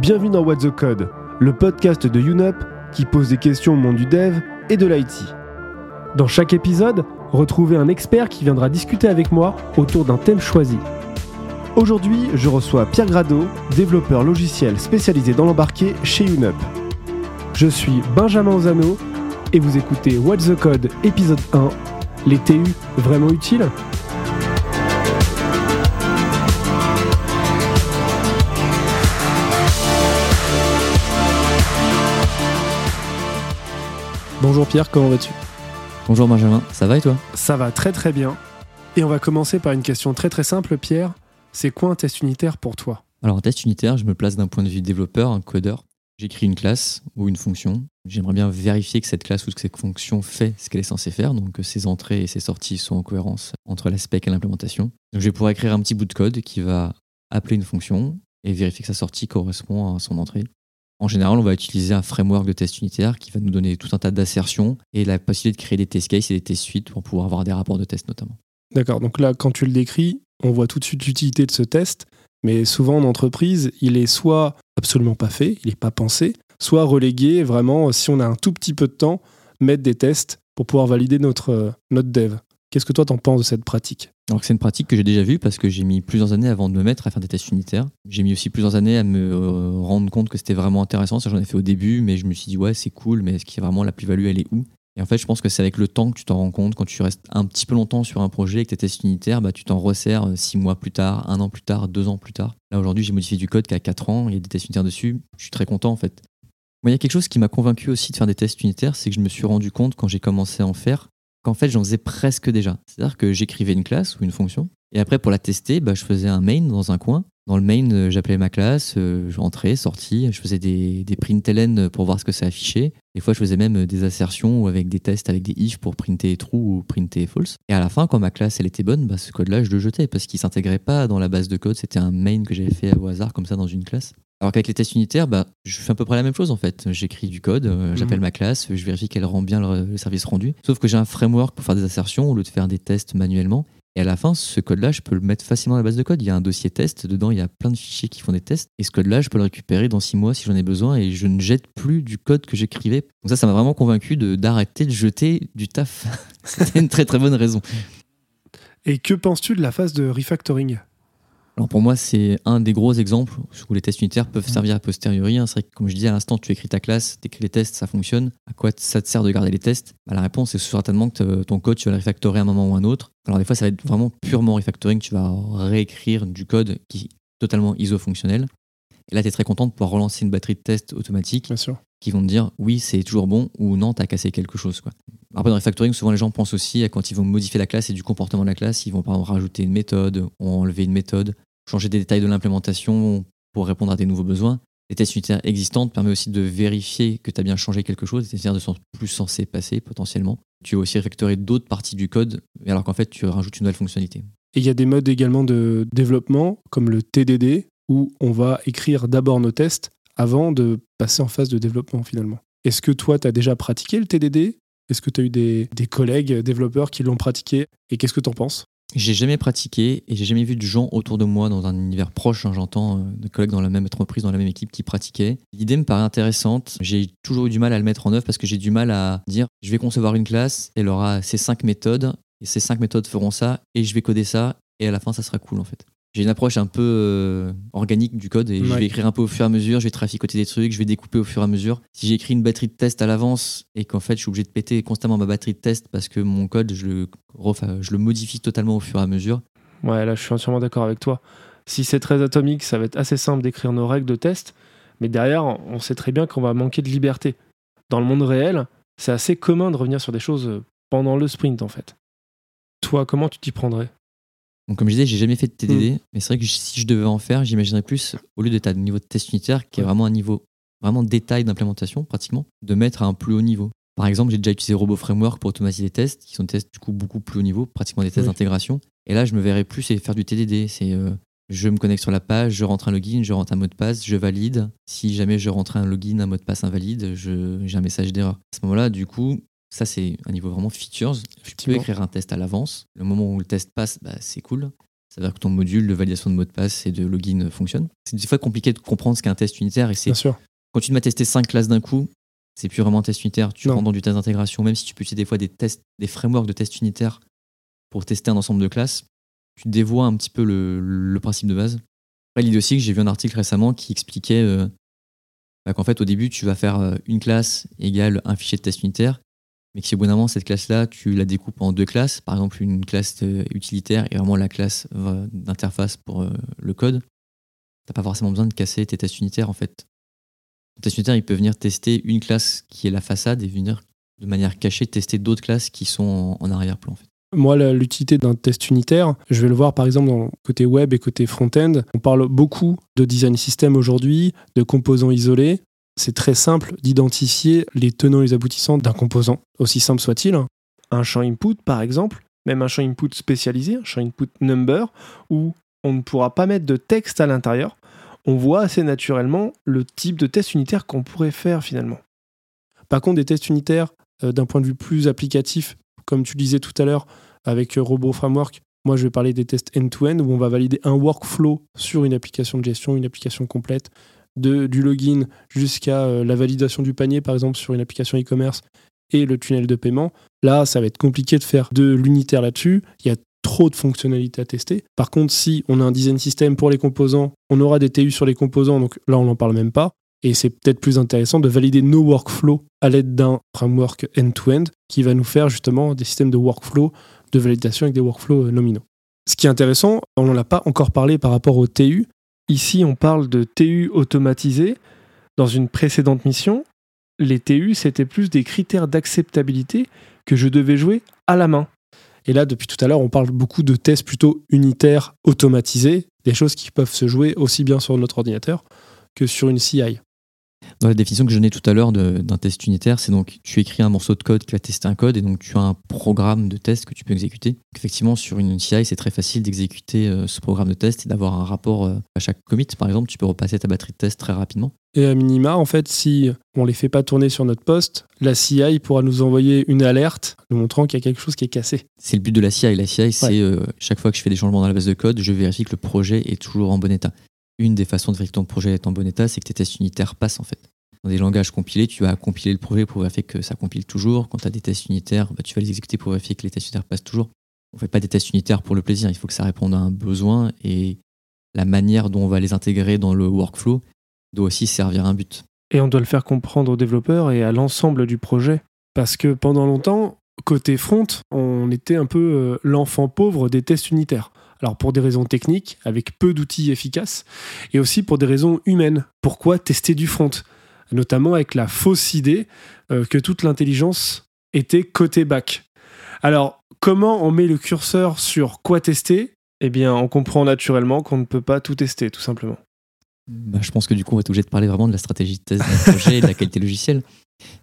Bienvenue dans What the Code, le podcast de UNUP qui pose des questions au monde du dev et de l'IT. Dans chaque épisode, retrouvez un expert qui viendra discuter avec moi autour d'un thème choisi. Aujourd'hui, je reçois Pierre Grado, développeur logiciel spécialisé dans l'embarqué chez UNUP. Je suis Benjamin Ozano et vous écoutez What the Code épisode 1, les TU vraiment utiles Bonjour Pierre, comment vas-tu? Bonjour Benjamin, ça va et toi? Ça va très très bien. Et on va commencer par une question très très simple, Pierre. C'est quoi un test unitaire pour toi? Alors, un test unitaire, je me place d'un point de vue développeur, un codeur. J'écris une classe ou une fonction. J'aimerais bien vérifier que cette classe ou que cette fonction fait ce qu'elle est censée faire, donc que ses entrées et ses sorties sont en cohérence entre la spec et l'implémentation. Donc, je vais pouvoir écrire un petit bout de code qui va appeler une fonction et vérifier que sa sortie correspond à son entrée. En général, on va utiliser un framework de test unitaire qui va nous donner tout un tas d'assertions et la possibilité de créer des test cases et des test suites pour pouvoir avoir des rapports de test notamment. D'accord, donc là, quand tu le décris, on voit tout de suite l'utilité de ce test, mais souvent en entreprise, il est soit absolument pas fait, il n'est pas pensé, soit relégué vraiment, si on a un tout petit peu de temps, mettre des tests pour pouvoir valider notre, euh, notre dev. Qu'est-ce que toi t'en penses de cette pratique? Alors c'est une pratique que j'ai déjà vue parce que j'ai mis plusieurs années avant de me mettre à faire des tests unitaires. J'ai mis aussi plusieurs années à me euh, rendre compte que c'était vraiment intéressant. Ça j'en ai fait au début, mais je me suis dit ouais c'est cool, mais est-ce qu'il y a vraiment la plus-value, elle est où? Et en fait je pense que c'est avec le temps que tu t'en rends compte. Quand tu restes un petit peu longtemps sur un projet et que tes tests unitaires, bah, tu t'en resserres euh, six mois plus tard, un an plus tard, deux ans plus tard. Là aujourd'hui j'ai modifié du code qui a quatre ans, il y a des tests unitaires dessus. Je suis très content en fait. Moi, il y a quelque chose qui m'a convaincu aussi de faire des tests unitaires, c'est que je me suis rendu compte quand j'ai commencé à en faire qu'en fait j'en faisais presque déjà. C'est-à-dire que j'écrivais une classe ou une fonction, et après pour la tester, bah, je faisais un main dans un coin. Dans le main, euh, j'appelais ma classe, euh, j'entrais, sortis, je faisais des, des println pour voir ce que ça affichait. Des fois, je faisais même euh, des assertions ou avec des tests avec des if pour printer true ou printer false. Et à la fin, quand ma classe elle était bonne, bah, ce code-là, je le jetais parce qu'il s'intégrait pas dans la base de code. C'était un main que j'avais fait au hasard comme ça dans une classe. Alors qu'avec les tests unitaires, bah, je fais à peu près la même chose en fait. J'écris du code, euh, j'appelle ma classe, je vérifie qu'elle rend bien le, le service rendu. Sauf que j'ai un framework pour faire des assertions au lieu de faire des tests manuellement. Et à la fin, ce code-là, je peux le mettre facilement dans la base de code. Il y a un dossier test, dedans, il y a plein de fichiers qui font des tests. Et ce code-là, je peux le récupérer dans six mois si j'en ai besoin et je ne jette plus du code que j'écrivais. Donc ça, ça m'a vraiment convaincu de- d'arrêter de, jeter du taf. C'était une très très bonne raison. Et que penses-tu de la phase de refactoring? Alors pour moi, c'est un des gros exemples où les tests unitaires peuvent servir a posteriori. hein. C'est vrai que, comme je disais à l'instant, tu écris ta classe, tu écris les tests, ça fonctionne. À quoi ça te sert de garder les tests? Bah, La réponse, c'est certainement que ton code, tu vas le refactorer à un moment ou à un autre. Alors des fois, ça va être vraiment purement refactoring. Tu vas réécrire du code qui est totalement iso-fonctionnel. Et là, tu es très content de pouvoir relancer une batterie de tests automatique Bien sûr. qui vont te dire oui, c'est toujours bon ou non, t'as cassé quelque chose. Quoi. Après, dans le refactoring, souvent les gens pensent aussi à quand ils vont modifier la classe et du comportement de la classe, ils vont par exemple rajouter une méthode, enlever une méthode, changer des détails de l'implémentation pour répondre à des nouveaux besoins. Les tests unitaires existants te permettent aussi de vérifier que tu as bien changé quelque chose, c'est-à-dire de sont plus censés passer potentiellement. Tu vas aussi refactorer d'autres parties du code, alors qu'en fait, tu rajoutes une nouvelle fonctionnalité. Et il y a des modes également de développement, comme le TDD, où on va écrire d'abord nos tests avant de passer en phase de développement finalement. Est-ce que toi, tu as déjà pratiqué le TDD Est-ce que tu as eu des, des collègues développeurs qui l'ont pratiqué Et qu'est-ce que tu en penses? J'ai jamais pratiqué et j'ai jamais vu de gens autour de moi dans un univers proche, hein, j'entends, euh, de collègues dans la même entreprise, dans la même équipe qui pratiquaient. L'idée me paraît intéressante. J'ai toujours eu du mal à le mettre en œuvre parce que j'ai du mal à dire je vais concevoir une classe, elle aura ces cinq méthodes et ces cinq méthodes feront ça et je vais coder ça et à la fin ça sera cool en fait. J'ai une approche un peu euh, organique du code et je vais écrire un peu au fur et à mesure, je vais traficoter des trucs, je vais découper au fur et à mesure. Si j'ai écrit une batterie de test à l'avance et qu'en fait je suis obligé de péter constamment ma batterie de test parce que mon code je le, je le modifie totalement au fur et à mesure, Ouais, là, je suis entièrement d'accord avec toi. Si c'est très atomique, ça va être assez simple d'écrire nos règles de test, mais derrière, on sait très bien qu'on va manquer de liberté. Dans le monde réel, c'est assez commun de revenir sur des choses pendant le sprint, en fait. Toi, comment tu t'y prendrais? Donc, comme je disais, j'ai jamais fait de TDD, mais c'est vrai que si je devais en faire, j'imaginerais plus, au lieu d'être à un niveau de test unitaire, qui est vraiment un niveau vraiment détail d'implémentation, pratiquement, de mettre à un plus haut niveau. Par exemple, j'ai déjà utilisé Robo Framework pour automatiser des tests, qui sont des tests du coup beaucoup plus haut niveau, pratiquement des tests Oui. d'intégration. Et là, je me verrais plus et faire du TDD. C'est euh, je me connecte sur la page, je rentre un login, je rentre un mot de passe, je valide. Si jamais je rentre un login, un mot de passe invalide, j'ai un message d'erreur. À ce moment-là, du coup, ça c'est un niveau vraiment features. Tu peux écrire un test à l'avance. Le moment où le test passe, bah, c'est cool. C'est-à-dire que ton module de validation de mot de passe et de login fonctionne. C'est des fois compliqué de comprendre ce qu'est un test unitaire et c'est Bien sûr. quand tu m'as testé cinq classes d'un coup, c'est plus vraiment un test unitaire. Tu Non. rentres dans du test d'intégration, même si tu peux utiliser des fois des tests, des frameworks de test unitaire pour tester un ensemble de classes, tu dévoies un petit peu le, le principe de base. Après, l'idée aussi que j'ai vu un article récemment qui expliquait euh, bah, qu'en fait, au début, tu vas faire euh, une classe égale un fichier de test unitaire, mais que si au bout d'un moment, cette classe-là, tu la découpes en deux classes, par exemple une classe euh, utilitaire et vraiment la classe euh, d'interface pour euh, le code, t'as pas forcément besoin de casser tes tests unitaires en fait. Test unitaire, peut venir tester une classe qui est la façade et venir de manière cachée tester d'autres classes qui sont en, arrière-plan. Moi, l'utilité d'un test unitaire, je vais le voir par exemple dans le côté web et côté front-end. On parle beaucoup de design system aujourd'hui, de composants isolés. C'est très simple d'identifier les tenants et les aboutissants d'un composant, aussi simple soit-il. Un champ input, par exemple, même un champ input spécialisé, un champ input number, où on ne pourra pas mettre de texte à l'intérieur. On voit assez naturellement le type de test unitaire qu'on pourrait faire finalement. Par contre, des tests unitaires, euh, d'un point de vue plus applicatif, comme tu disais tout à l'heure, avec euh, Robot Framework, moi je vais parler des tests end-to-end où on va valider un workflow sur une application de gestion, une application complète, de, du login jusqu'à euh, la validation du panier, par exemple sur une application e-commerce et le tunnel de paiement. Là, ça va être compliqué de faire de l'unitaire là-dessus. Il y a trop de fonctionnalités à tester. Par contre, si on a un design system pour les composants, on aura des TU sur les composants, donc là on n'en parle même pas. Et c'est peut-être plus intéressant de valider nos workflows à l'aide d'un framework end-to-end qui va nous faire justement des systèmes de workflow de validation avec des workflows euh, nominaux. Ce qui est intéressant, on n'en a pas encore parlé par rapport au TU. Ici, on parle de TU automatisé. Dans une précédente mission, les TU, c'était plus des critères d'acceptabilité que je devais jouer à la main. Et là, depuis tout à l'heure, on parle beaucoup de tests plutôt unitaires automatisés, des choses qui peuvent se jouer aussi bien sur notre ordinateur que sur une CI. Dans la définition que je donnais tout à l'heure d'un test unitaire, c'est donc tu écris un morceau de code qui va tester un code et donc tu as un programme de test que tu peux exécuter. Donc, effectivement, sur une CI, c'est très facile d'exécuter euh, ce programme de test et d'avoir un rapport euh, à chaque commit. Par exemple, tu peux repasser ta batterie de test très rapidement. Et à minima, en fait, si on les fait pas tourner sur notre poste, la CI pourra nous envoyer une alerte nous montrant qu'il y a quelque chose qui est cassé. C'est le but de la CI. La CI, c'est euh, chaque fois que je fais des changements dans la base de code, je vérifie que le projet est toujours en bon état. Une des façons de vérifier que ton projet est en bon état, c'est que tes tests unitaires passent en fait. Dans des langages compilés, tu vas compiler le projet pour vérifier que ça compile toujours. Quand tu as des tests unitaires, bah, tu vas les exécuter pour vérifier que les tests unitaires passent toujours. On fait pas des tests unitaires pour le plaisir, il faut que ça réponde à un besoin et la manière dont on va les intégrer dans le workflow doit aussi servir à un but. Et on doit le faire comprendre aux développeurs et à l'ensemble du projet. Parce que pendant longtemps, côté front, on était un peu euh, l'enfant pauvre des tests unitaires. Alors pour des raisons techniques, avec peu d'outils efficaces, et aussi pour des raisons humaines. Pourquoi tester du front? Notamment avec la fausse idée euh, que toute l'intelligence était côté back. Alors, comment on met le curseur sur quoi tester? Eh bien, on comprend naturellement qu'on ne peut pas tout tester, tout simplement. Bah, je pense que du coup, on va être obligé de parler vraiment de la stratégie de test d'un projet et de la qualité logicielle.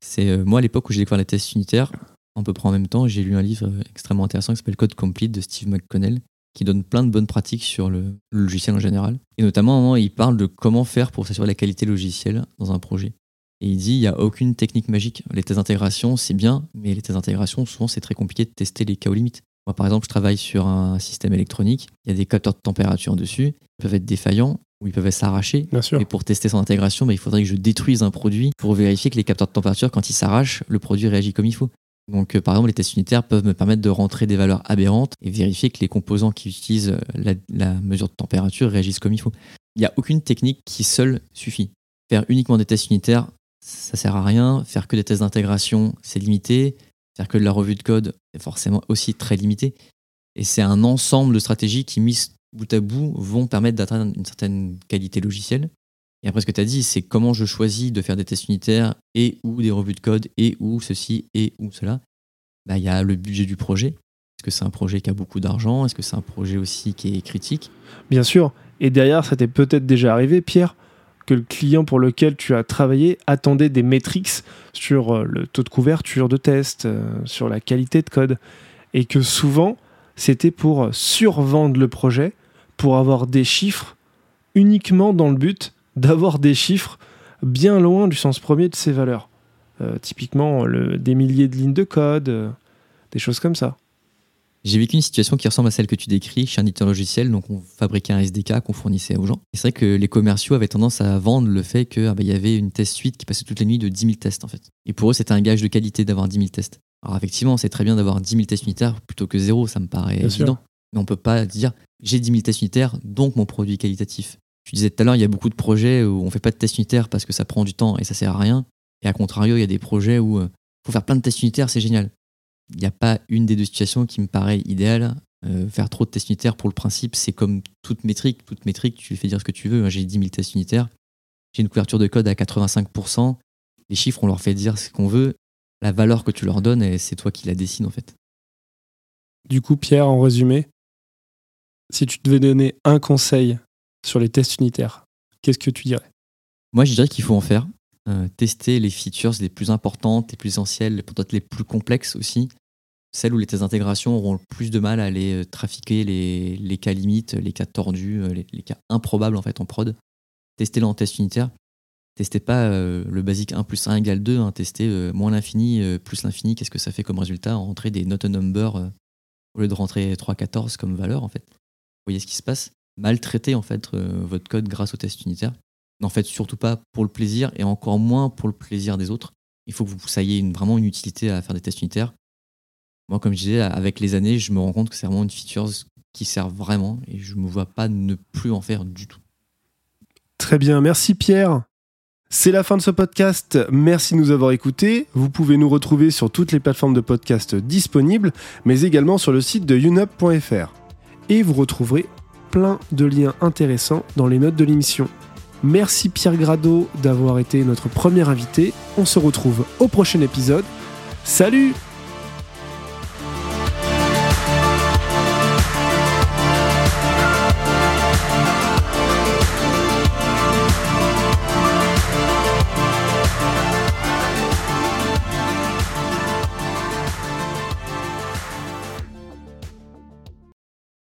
C'est euh, moi à l'époque où j'ai découvert les tests unitaires, à peu près en même temps, j'ai lu un livre euh, extrêmement intéressant qui s'appelle Code Complete de Steve McConnell, qui donne plein de bonnes pratiques sur le, logiciel en général. Et notamment, il parle de comment faire pour s'assurer la qualité logicielle dans un projet. Et il dit il n'y a aucune technique magique. Les tests d'intégration, c'est bien, mais les tests d'intégration, souvent, c'est très compliqué de tester les cas aux limites. Moi, par exemple, je travaille sur un système électronique, il y a des capteurs de température dessus, ils peuvent être défaillants ou ils peuvent s'arracher. Bien sûr. Et pour tester son intégration, bah, il faudrait que je détruise un produit pour vérifier que les capteurs de température, quand ils s'arrachent, le produit réagit comme il faut. Donc, euh, par exemple, les tests unitaires peuvent me permettre de rentrer des valeurs aberrantes et vérifier que les composants qui utilisent euh, la, la mesure de température réagissent comme il faut. Il n'y a aucune technique qui seule suffit. Faire uniquement des tests unitaires, ça sert à rien. Faire que des tests d'intégration, c'est limité. Faire que de la revue de code, c'est forcément aussi très limité. Et c'est un ensemble de stratégies qui, mises bout à bout, vont permettre d'atteindre une certaine qualité logicielle. Et après, ce que tu as dit, c'est comment je choisis de faire des tests unitaires et ou des revues de code et ou ceci et ou cela. Bah, Il y a le budget du projet. Est-ce que c'est un projet qui a beaucoup d'argent? Est-ce que c'est un projet aussi qui est critique? Bien sûr. Et derrière, ça t'est peut-être déjà arrivé, Pierre, que le client pour lequel tu as travaillé attendait des métriques sur euh, le taux de couverture de test, euh, sur la qualité de code, et que souvent, c'était pour survendre le projet, pour avoir des chiffres uniquement dans le but d'avoir des chiffres bien loin du sens premier de ses valeurs. Euh, typiquement, des milliers de lignes de code, euh, des choses comme ça. J'ai vécu une situation qui ressemble à celle que tu décris chez un éditeur logiciel. Donc, on fabriquait un SDK qu'on fournissait aux gens. Et c'est vrai que les commerciaux avaient tendance à vendre le fait qu'il ah bah, y avait une test suite qui passait toutes les nuits de 10 000 tests, en fait. Et pour eux, c'était un gage de qualité d'avoir 10 000 tests. Alors, effectivement, c'est très bien d'avoir 10 000 tests unitaires plutôt que zéro, ça me paraît Bien sûr. évident. Mais on peut pas dire j'ai 10 000 tests unitaires, donc mon produit est qualitatif. Tu disais tout à l'heure, il y a beaucoup de projets où on fait pas de tests unitaires parce que ça prend du temps et ça sert à rien. Et à contrario, il y a des projets où il faut faire plein de tests unitaires, c'est génial. Il n'y a pas une des deux situations qui me paraît idéale. Euh, faire trop de tests unitaires pour le principe, c'est comme toute métrique. Toute métrique, tu fais dire ce que tu veux. J'ai 10 000 tests unitaires. J'ai une couverture de code à 85%. Les chiffres, on leur fait dire ce qu'on veut. La valeur que tu leur donnes, c'est toi qui la dessines en fait. Du coup, Pierre, en résumé, si tu devais donner un conseil sur les tests unitaires, qu'est-ce que tu dirais? Moi, je dirais qu'il faut en faire. Euh, tester les features les plus importantes, les plus essentielles, peut-être les plus complexes aussi. Celles où les tests d'intégration auront le plus de mal à aller euh, trafiquer les, cas limites, les cas tordus, euh, les, cas improbables en fait en prod. Testez-le en test unitaire. Testez pas le basique 1 plus 1 égale 2, hein. testez moins l'infini plus l'infini, qu'est-ce que ça fait comme résultat? Rentrer des not a number au lieu de rentrer 3,14 comme valeur en fait. Vous voyez ce qui se passe? Maltraitez en fait votre code grâce au test unitaire. N'en faites surtout pas pour le plaisir et encore moins pour le plaisir des autres. Il faut que vous soyez vraiment une utilité à faire des tests unitaires. Moi, comme je disais, avec les années, je me rends compte que c'est vraiment une feature qui sert vraiment et je me vois pas ne plus en faire du tout. Très bien, merci Pierre. C'est la fin de ce podcast. Merci de nous avoir écoutés. Vous pouvez nous retrouver sur toutes les plateformes de podcast disponibles, mais également sur le site de unup.fr. Et vous retrouverez plein de liens intéressants dans les notes de l'émission. Merci Pierre Grado d'avoir été notre premier invité. On se retrouve au prochain épisode. Salut